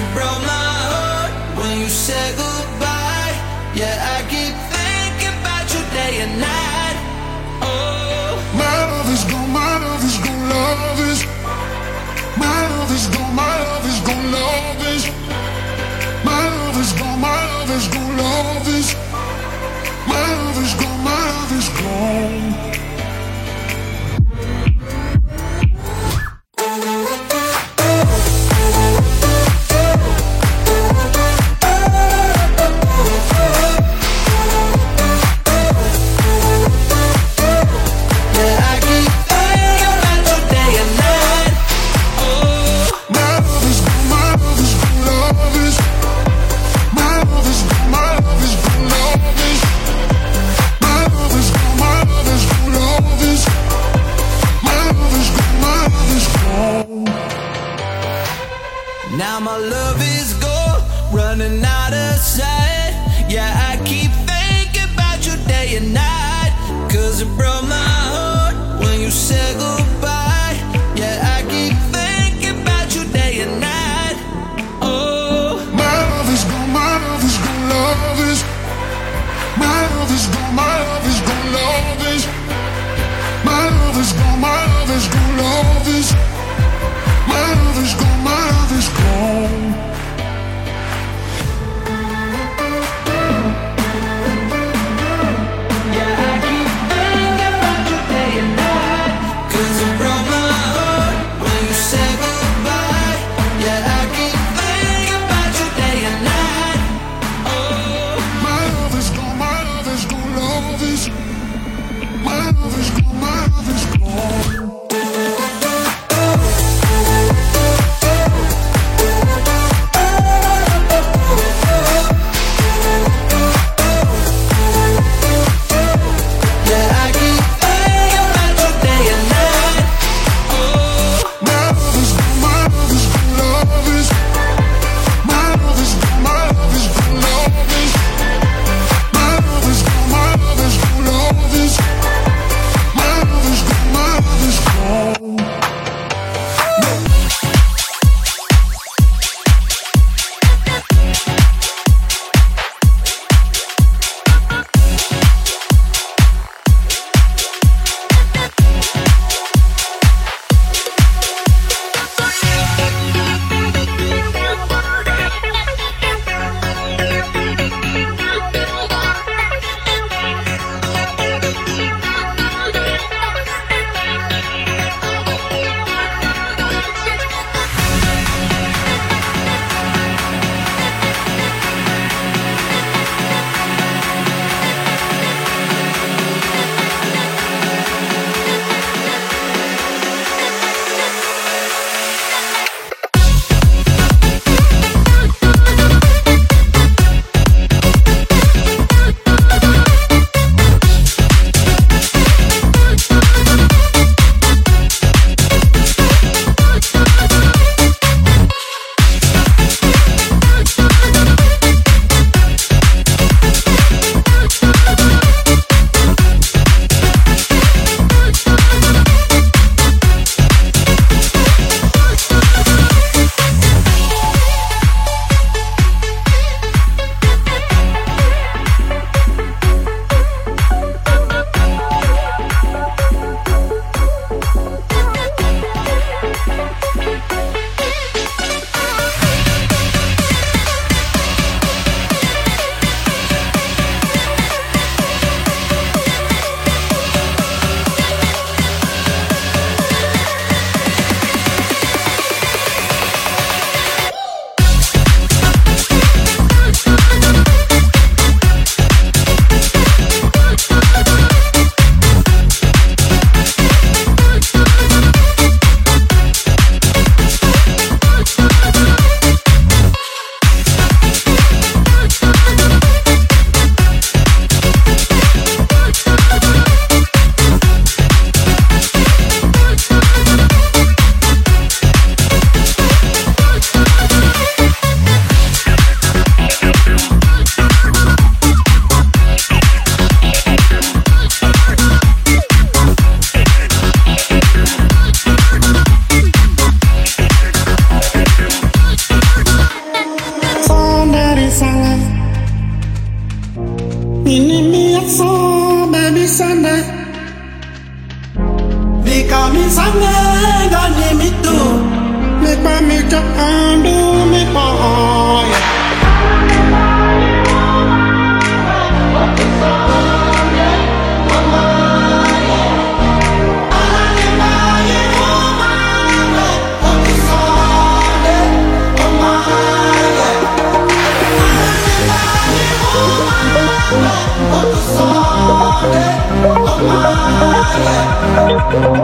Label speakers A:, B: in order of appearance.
A: it broke my heart when you said goodbye. Yeah, I keep thinking about you day and night. Oh,
B: my love is gone, my love is gone, love is. My love is gone, my love is gone, love is. My love is gone, my love is gone, you.